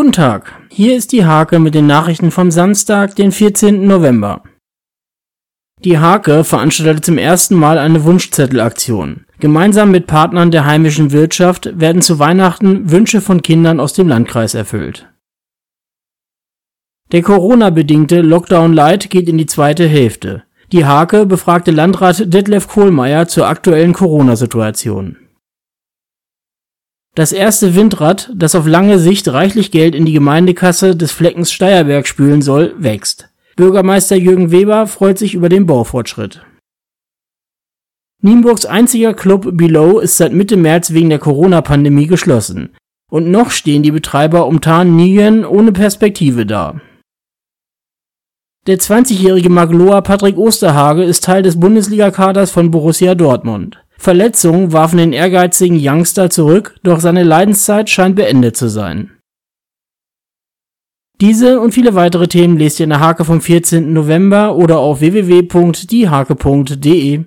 Guten Tag, hier ist die Hake mit den Nachrichten vom Samstag, den 14. November. Die Hake veranstaltet zum ersten Mal eine Wunschzettelaktion. Gemeinsam mit Partnern der heimischen Wirtschaft werden zu Weihnachten Wünsche von Kindern aus dem Landkreis erfüllt. Der Corona-bedingte Lockdown Light geht in die zweite Hälfte. Die Hake befragte Landrat Detlef Kohlmeier zur aktuellen Corona-Situation. Das erste Windrad, das auf lange Sicht reichlich Geld in die Gemeindekasse des Fleckens Steierberg spülen soll, wächst. Bürgermeister Jürgen Weber freut sich über den Baufortschritt. Nienburgs einziger Club Below ist seit Mitte März wegen der Corona-Pandemie geschlossen. Und noch stehen die Betreiber um Tarnien ohne Perspektive da. Der 20-jährige Magloa Patrick Osterhage ist Teil des Bundesliga-Kaders von Borussia Dortmund. Verletzungen warfen den ehrgeizigen Youngster zurück, doch seine Leidenszeit scheint beendet zu sein. Diese und viele weitere Themen lest ihr in der Hake vom 14. November oder auf www.diehake.de.